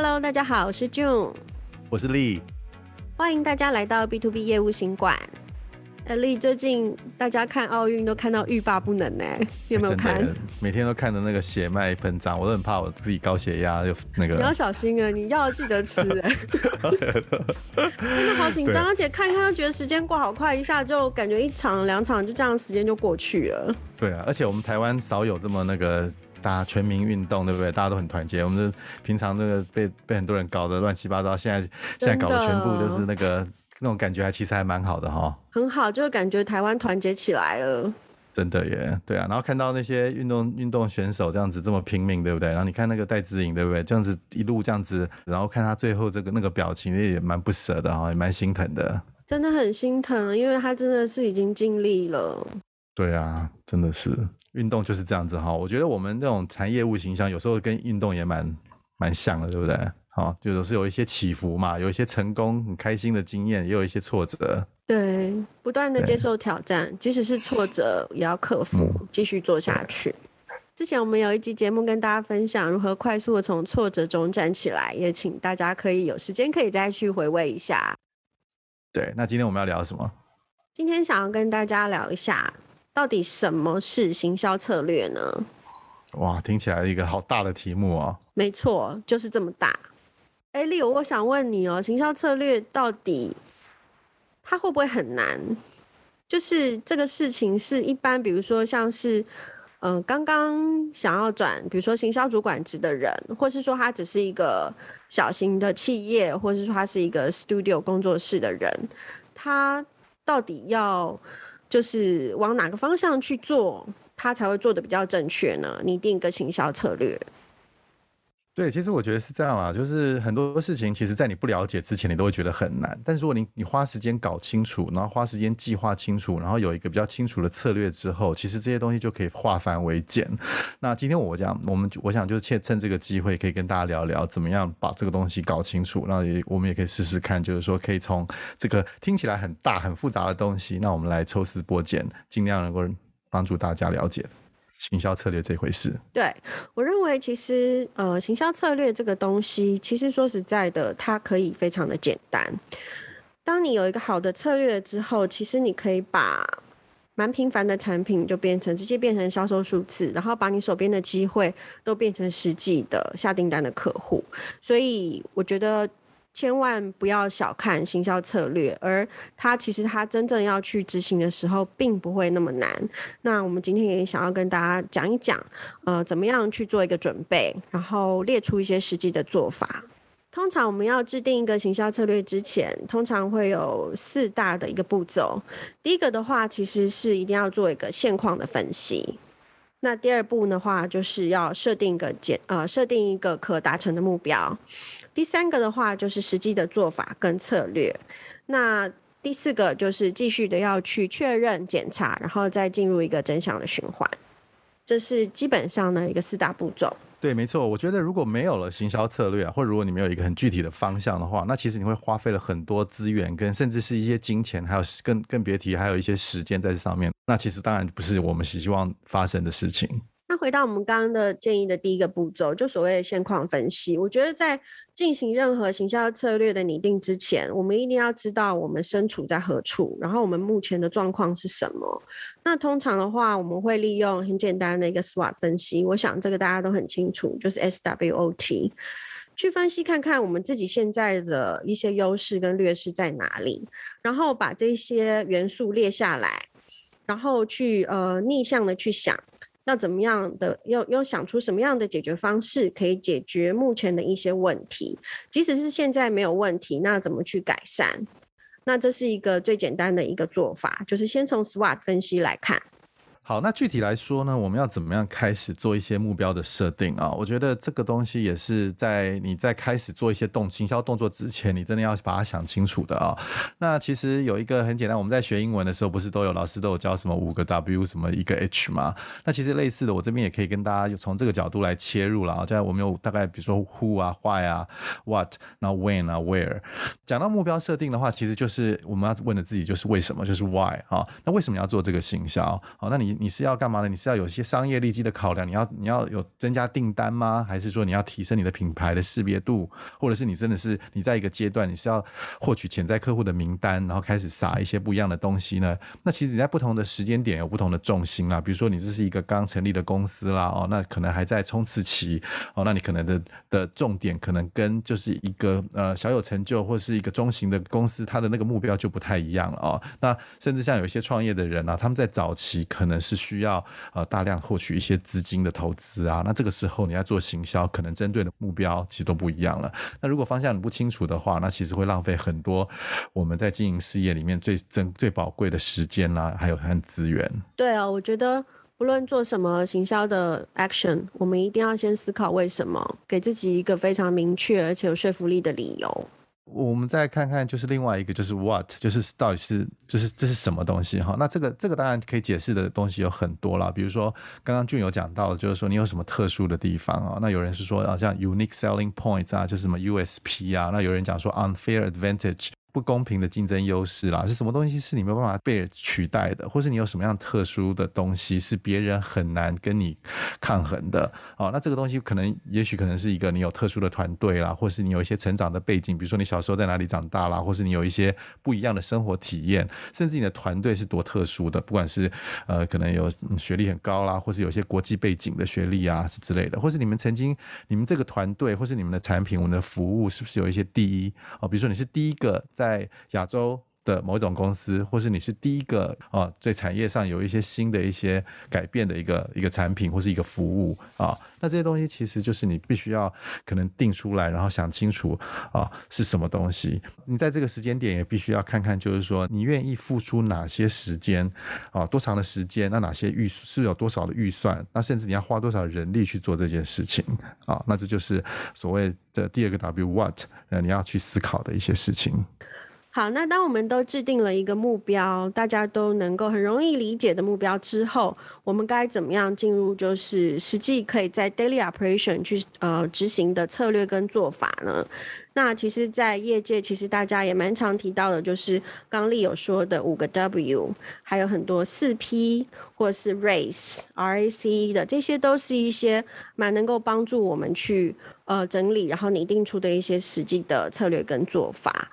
Hello，大家好，我是 June，我是丽，欢迎大家来到 B to B 业务行馆。呃，丽，最近大家看奥运都看到欲罢不能呢，你有没有看？每天都看的那个血脉喷张，我都很怕我自己高血压就那个。你要小心啊，你药记得吃哎。真的好紧张，而且看看都觉得时间过好快，一下就感觉一场两场就这样时间就过去了。对啊，而且我们台湾少有这么那个。大家全民运动，对不对？大家都很团结。我们这平常这个被被很多人搞得乱七八糟，现在现在搞的全部就是那个那种感觉，还其实还蛮好的哈。很好，就感觉台湾团结起来了。真的耶，对啊。然后看到那些运动运动选手这样子这么拼命，对不对？然后你看那个戴资颖，对不对？这样子一路这样子，然后看他最后这个那个表情，也蛮不舍的哈，也蛮心疼的。真的很心疼，因为他真的是已经尽力了。对啊，真的是。运动就是这样子哈，我觉得我们这种产业务形象有时候跟运动也蛮蛮像的，对不对？好，就是有一些起伏嘛，有一些成功很开心的经验，也有一些挫折。对，不断的接受挑战，即使是挫折也要克服，继续做下去。之前我们有一集节目跟大家分享如何快速的从挫折中站起来，也请大家可以有时间可以再去回味一下。对，那今天我们要聊什么？今天想要跟大家聊一下。到底什么是行销策略呢？哇，听起来一个好大的题目啊。没错，就是这么大。哎，丽，我想问你哦，行销策略到底它会不会很难？就是这个事情是一般，比如说像是嗯，刚刚想要转，比如说行销主管职的人，或是说他只是一个小型的企业，或是说他是一个 studio 工作室的人，他到底要？就是往哪个方向去做，他才会做的比较正确呢？你定一个行销策略。对，其实我觉得是这样啊，就是很多事情，其实在你不了解之前，你都会觉得很难。但是如果你你花时间搞清楚，然后花时间计划清楚，然后有一个比较清楚的策略之后，其实这些东西就可以化繁为简。那今天我讲，我们我想就趁趁这个机会，可以跟大家聊聊，怎么样把这个东西搞清楚。那也我们也可以试试看，就是说可以从这个听起来很大很复杂的东西，那我们来抽丝剥茧，尽量能够帮助大家了解。行销策略这回事，对，我认为其实呃，行销策略这个东西，其实说实在的，它可以非常的简单。当你有一个好的策略之后，其实你可以把蛮平凡的产品就变成直接变成销售数字，然后把你手边的机会都变成实际的下订单的客户。所以我觉得。千万不要小看行销策略，而它其实它真正要去执行的时候，并不会那么难。那我们今天也想要跟大家讲一讲，呃，怎么样去做一个准备，然后列出一些实际的做法。通常我们要制定一个行销策略之前，通常会有四大的一个步骤。第一个的话，其实是一定要做一个现况的分析。那第二步的话，就是要设定一个简呃，设定一个可达成的目标。第三个的话就是实际的做法跟策略，那第四个就是继续的要去确认检查，然后再进入一个真相的循环，这是基本上的一个四大步骤。对，没错。我觉得如果没有了行销策略啊，或者如果你没有一个很具体的方向的话，那其实你会花费了很多资源，跟甚至是一些金钱，还有更更别提还有一些时间在这上面。那其实当然不是我们希望发生的事情。回到我们刚刚的建议的第一个步骤，就所谓的现况分析。我觉得在进行任何行销策略的拟定之前，我们一定要知道我们身处在何处，然后我们目前的状况是什么。那通常的话，我们会利用很简单的一个 SWOT 分析。我想这个大家都很清楚，就是 SWOT，去分析看看我们自己现在的一些优势跟劣势在哪里，然后把这些元素列下来，然后去呃逆向的去想。要怎么样的？要要想出什么样的解决方式，可以解决目前的一些问题？即使是现在没有问题，那怎么去改善？那这是一个最简单的一个做法，就是先从 SWOT 分析来看。好，那具体来说呢，我们要怎么样开始做一些目标的设定啊？我觉得这个东西也是在你在开始做一些动行销动作之前，你真的要把它想清楚的啊。那其实有一个很简单，我们在学英文的时候，不是都有老师都有教什么五个 W 什么一个 H 吗？那其实类似的，我这边也可以跟大家就从这个角度来切入了啊。就我们有大概比如说 Who 啊，Why 啊，What，然后 When 啊，Where。讲到目标设定的话，其实就是我们要问的自己就是为什么，就是 Why 啊。那为什么要做这个行销？好，那你。你是要干嘛呢？你是要有些商业利基的考量，你要你要有增加订单吗？还是说你要提升你的品牌的识别度？或者是你真的是你在一个阶段你是要获取潜在客户的名单，然后开始撒一些不一样的东西呢？那其实你在不同的时间点有不同的重心啊。比如说你这是一个刚成立的公司啦，哦，那可能还在冲刺期，哦，那你可能的的重点可能跟就是一个呃小有成就或是一个中型的公司，它的那个目标就不太一样了哦。那甚至像有一些创业的人啊，他们在早期可能是需要呃大量获取一些资金的投资啊，那这个时候你要做行销，可能针对的目标其实都不一样了。那如果方向你不清楚的话，那其实会浪费很多我们在经营事业里面最珍最宝贵的时间啦，还有很资源。对啊，我觉得不论做什么行销的 action，我们一定要先思考为什么，给自己一个非常明确而且有说服力的理由。我们再看看，就是另外一个，就是 what，就是到底是，就是这是什么东西哈？那这个这个当然可以解释的东西有很多啦，比如说刚刚俊有讲到，就是说你有什么特殊的地方啊？那有人是说啊，像 unique selling points 啊，就是什么 USP 啊？那有人讲说 unfair advantage。不公平的竞争优势啦，是什么东西是你没有办法被取代的，或是你有什么样特殊的东西是别人很难跟你抗衡的？哦，那这个东西可能，也许可能是一个你有特殊的团队啦，或是你有一些成长的背景，比如说你小时候在哪里长大啦，或是你有一些不一样的生活体验，甚至你的团队是多特殊的，不管是呃可能有学历很高啦，或是有些国际背景的学历啊是之类的，或是你们曾经你们这个团队或是你们的产品，我们的服务是不是有一些第一？哦，比如说你是第一个在亚洲的某一种公司，或是你是第一个啊，在产业上有一些新的一些改变的一个一个产品或是一个服务啊，那这些东西其实就是你必须要可能定出来，然后想清楚啊是什么东西。你在这个时间点也必须要看看，就是说你愿意付出哪些时间啊，多长的时间？那哪些预是有多少的预算？那甚至你要花多少人力去做这件事情啊？那这就是所谓的第二个 W What，呃，你要去思考的一些事情。好，那当我们都制定了一个目标，大家都能够很容易理解的目标之后，我们该怎么样进入就是实际可以在 daily operation 去呃执行的策略跟做法呢？那其实，在业界其实大家也蛮常提到的，就是刚丽有说的五个 W，还有很多四 P 或是 RACE、RACE 的，这些都是一些蛮能够帮助我们去呃整理，然后拟定出的一些实际的策略跟做法。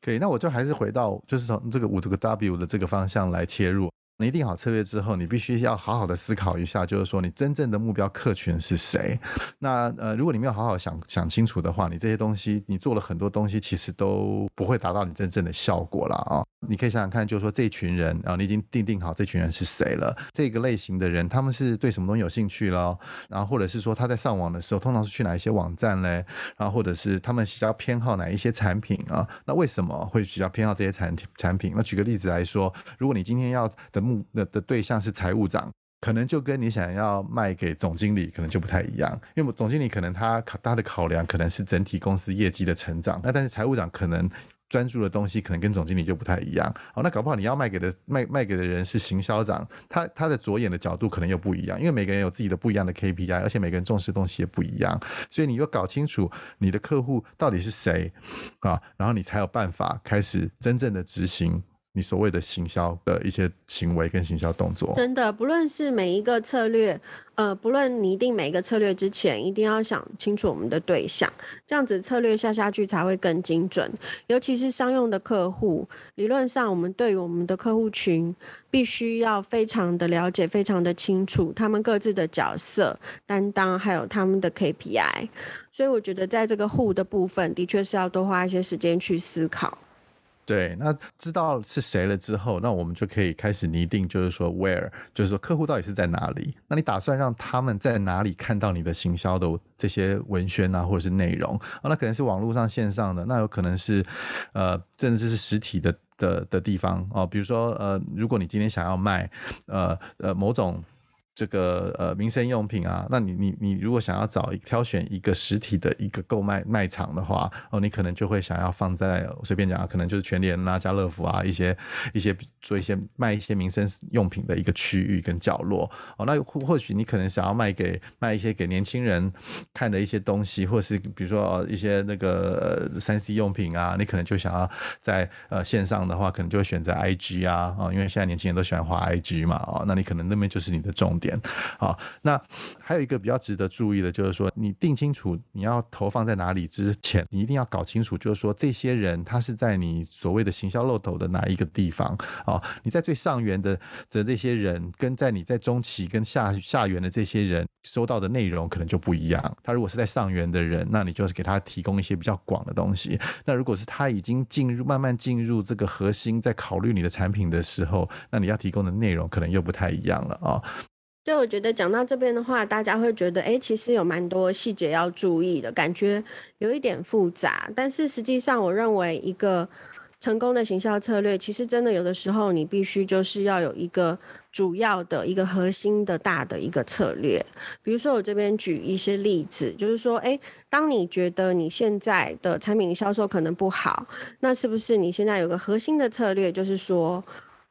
可以，那我就还是回到，就是从这个五这个 W 的这个方向来切入。你定好策略之后，你必须要好好的思考一下，就是说你真正的目标客群是谁。那呃，如果你没有好好想想清楚的话，你这些东西你做了很多东西，其实都不会达到你真正的效果了啊。你可以想想看，就是说这群人啊，你已经定定好这群人是谁了，这个类型的人他们是对什么东西有兴趣了，然后或者是说他在上网的时候通常是去哪一些网站嘞，然后或者是他们比较偏好哪一些产品啊？那为什么会比较偏好这些产产品？那举个例子来说，如果你今天要的。的的对象是财务长，可能就跟你想要卖给总经理可能就不太一样，因为总经理可能他他的考量可能是整体公司业绩的成长，那但是财务长可能专注的东西可能跟总经理就不太一样。好，那搞不好你要卖给的卖卖给的人是行销长，他他的着眼的角度可能又不一样，因为每个人有自己的不一样的 KPI，而且每个人重视的东西也不一样，所以你要搞清楚你的客户到底是谁啊，然后你才有办法开始真正的执行。你所谓的行销的一些行为跟行销动作，真的，不论是每一个策略，呃，不论拟定每一个策略之前，一定要想清楚我们的对象，这样子策略下下去才会更精准。尤其是商用的客户，理论上我们对于我们的客户群，必须要非常的了解，非常的清楚他们各自的角色担当，还有他们的 KPI。所以我觉得在这个户的部分，的确是要多花一些时间去思考。对，那知道是谁了之后，那我们就可以开始拟定，就是说 where，就是说客户到底是在哪里？那你打算让他们在哪里看到你的行销的这些文宣啊，或者是内容啊？那可能是网络上线上的，那有可能是呃，甚至是实体的的的地方哦。比如说呃，如果你今天想要卖呃呃某种。这个呃民生用品啊，那你你你如果想要找挑选一个实体的一个购买卖场的话，哦，你可能就会想要放在随便讲啊，可能就是全联啊、家乐福啊一些一些做一些卖一些民生用品的一个区域跟角落哦。那或或许你可能想要卖给卖一些给年轻人看的一些东西，或是比如说哦一些那个三 C 用品啊，你可能就想要在呃线上的话，可能就会选择 IG 啊啊，因为现在年轻人都喜欢滑 IG 嘛哦，那你可能那边就是你的重点。好，那还有一个比较值得注意的，就是说你定清楚你要投放在哪里之前，你一定要搞清楚，就是说这些人他是在你所谓的行销漏斗的哪一个地方啊？你在最上缘的的这些人，跟在你在中期跟下下缘的这些人收到的内容可能就不一样。他如果是在上缘的人，那你就是给他提供一些比较广的东西；那如果是他已经进入慢慢进入这个核心，在考虑你的产品的时候，那你要提供的内容可能又不太一样了啊。所以我觉得讲到这边的话，大家会觉得，哎，其实有蛮多细节要注意的，感觉有一点复杂。但是实际上，我认为一个成功的行销策略，其实真的有的时候，你必须就是要有一个主要的一个核心的大的一个策略。比如说，我这边举一些例子，就是说，哎，当你觉得你现在的产品销售可能不好，那是不是你现在有个核心的策略，就是说，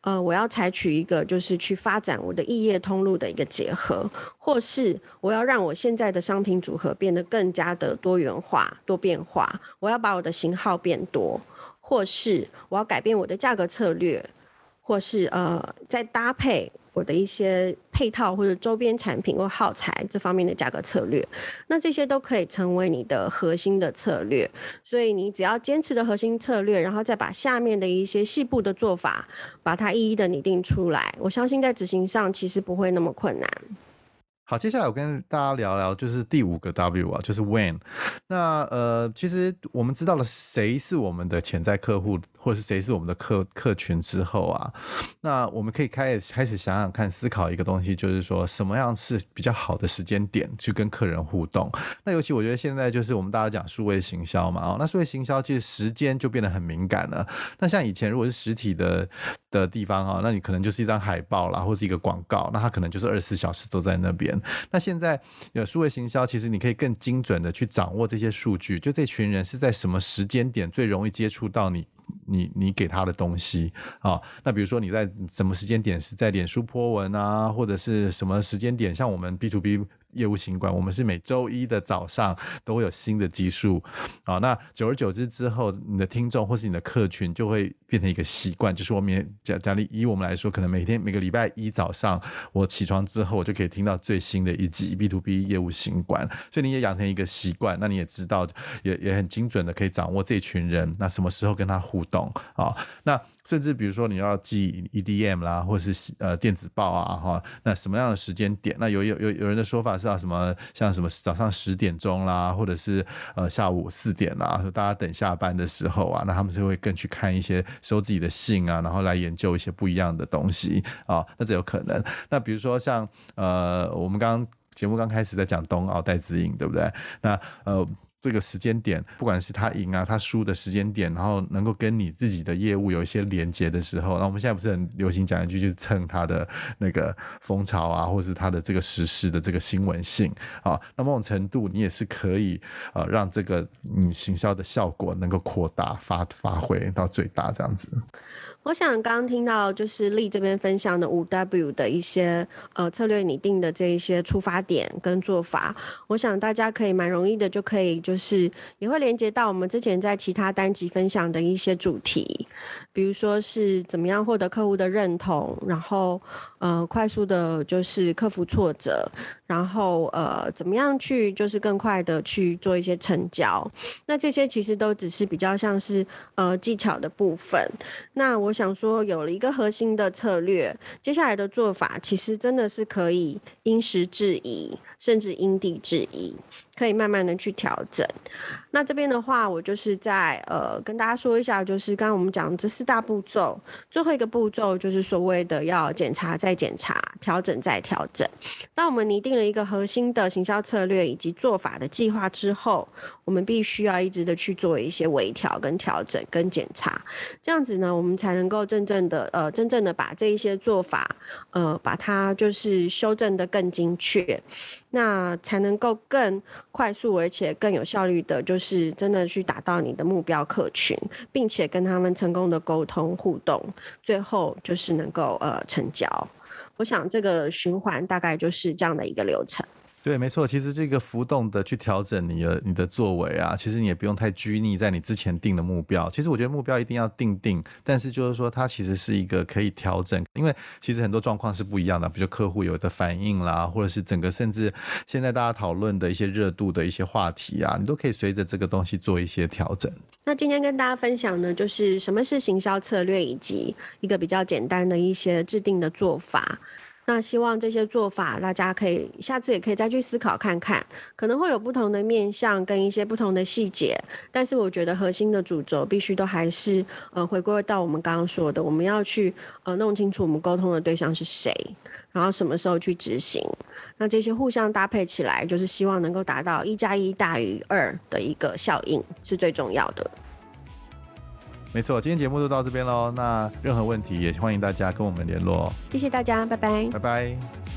呃，我要采取一个就是去发展我的异业通路的一个结合，或是我要让我现在的商品组合变得更加的多元化、多变化，我要把我的型号变多，或是我要改变我的价格策略，或是呃，再搭配。我的一些配套或者周边产品或耗材这方面的价格策略，那这些都可以成为你的核心的策略。所以你只要坚持的核心策略，然后再把下面的一些细部的做法，把它一一的拟定出来，我相信在执行上其实不会那么困难。好，接下来我跟大家聊聊，就是第五个 W 啊，就是 When。那呃，其实我们知道了谁是我们的潜在客户。或者是谁是我们的客客群之后啊，那我们可以开始开始想想看，思考一个东西，就是说什么样是比较好的时间点去跟客人互动。那尤其我觉得现在就是我们大家讲数位行销嘛，哦，那数位行销其实时间就变得很敏感了。那像以前如果是实体的的地方啊，那你可能就是一张海报啦，或是一个广告，那它可能就是二十四小时都在那边。那现在有数位行销，其实你可以更精准的去掌握这些数据，就这群人是在什么时间点最容易接触到你。你你给他的东西啊，那比如说你在什么时间点是在脸书 po 文啊，或者是什么时间点，像我们 B to B。业务行管，我们是每周一的早上都会有新的集数啊。那久而久之之后，你的听众或是你的客群就会变成一个习惯，就是我们假假以以我们来说，可能每天每个礼拜一早上我起床之后，我就可以听到最新的一集 B to B 业务行馆。所以你也养成一个习惯，那你也知道，也也很精准的可以掌握这群人，那什么时候跟他互动啊？那甚至比如说你要寄 EDM 啦，或是呃电子报啊哈，那什么样的时间点？那有有有有人的说法是到，什么像什么早上十点钟啦，或者是呃下午四点啦，说大家等下班的时候啊，那他们就会更去看一些收自己的信啊，然后来研究一些不一样的东西啊，那这有可能。那比如说像呃我们刚节目刚开始在讲冬奥带资颖，对不对？那呃。这个时间点，不管是他赢啊，他输的时间点，然后能够跟你自己的业务有一些连接的时候，那我们现在不是很流行讲一句，就是蹭他的那个风潮啊，或是他的这个时事的这个新闻性啊，那某种程度你也是可以呃让这个你行销的效果能够扩大发发挥到最大这样子。我想刚刚听到就是丽这边分享的五 W 的一些呃策略拟定的这一些出发点跟做法，我想大家可以蛮容易的就可以就是也会连接到我们之前在其他单集分享的一些主题，比如说是怎么样获得客户的认同，然后呃快速的就是克服挫折，然后呃怎么样去就是更快的去做一些成交，那这些其实都只是比较像是呃技巧的部分，那我。想说有了一个核心的策略，接下来的做法其实真的是可以因时制宜，甚至因地制宜。可以慢慢的去调整。那这边的话，我就是在呃跟大家说一下，就是刚刚我们讲这四大步骤，最后一个步骤就是所谓的要检查再检查，调整再调整。那我们拟定了一个核心的行销策略以及做法的计划之后，我们必须要一直的去做一些微调跟调整跟检查，这样子呢，我们才能够真正的呃真正的把这一些做法呃把它就是修正得更精确。那才能够更快速而且更有效率的，就是真的去达到你的目标客群，并且跟他们成功的沟通互动，最后就是能够呃成交。我想这个循环大概就是这样的一个流程。对，没错，其实这个浮动的去调整你的你的作为啊，其实你也不用太拘泥在你之前定的目标。其实我觉得目标一定要定定，但是就是说它其实是一个可以调整，因为其实很多状况是不一样的，比如客户有的反应啦，或者是整个甚至现在大家讨论的一些热度的一些话题啊，你都可以随着这个东西做一些调整。那今天跟大家分享呢，就是什么是行销策略，以及一个比较简单的一些制定的做法。那希望这些做法，大家可以下次也可以再去思考看看，可能会有不同的面向跟一些不同的细节，但是我觉得核心的主轴必须都还是呃回归到我们刚刚说的，我们要去呃弄清楚我们沟通的对象是谁，然后什么时候去执行，那这些互相搭配起来，就是希望能够达到一加一大于二的一个效应，是最重要的。没错，今天节目就到这边喽。那任何问题也欢迎大家跟我们联络。谢谢大家，拜拜。拜拜。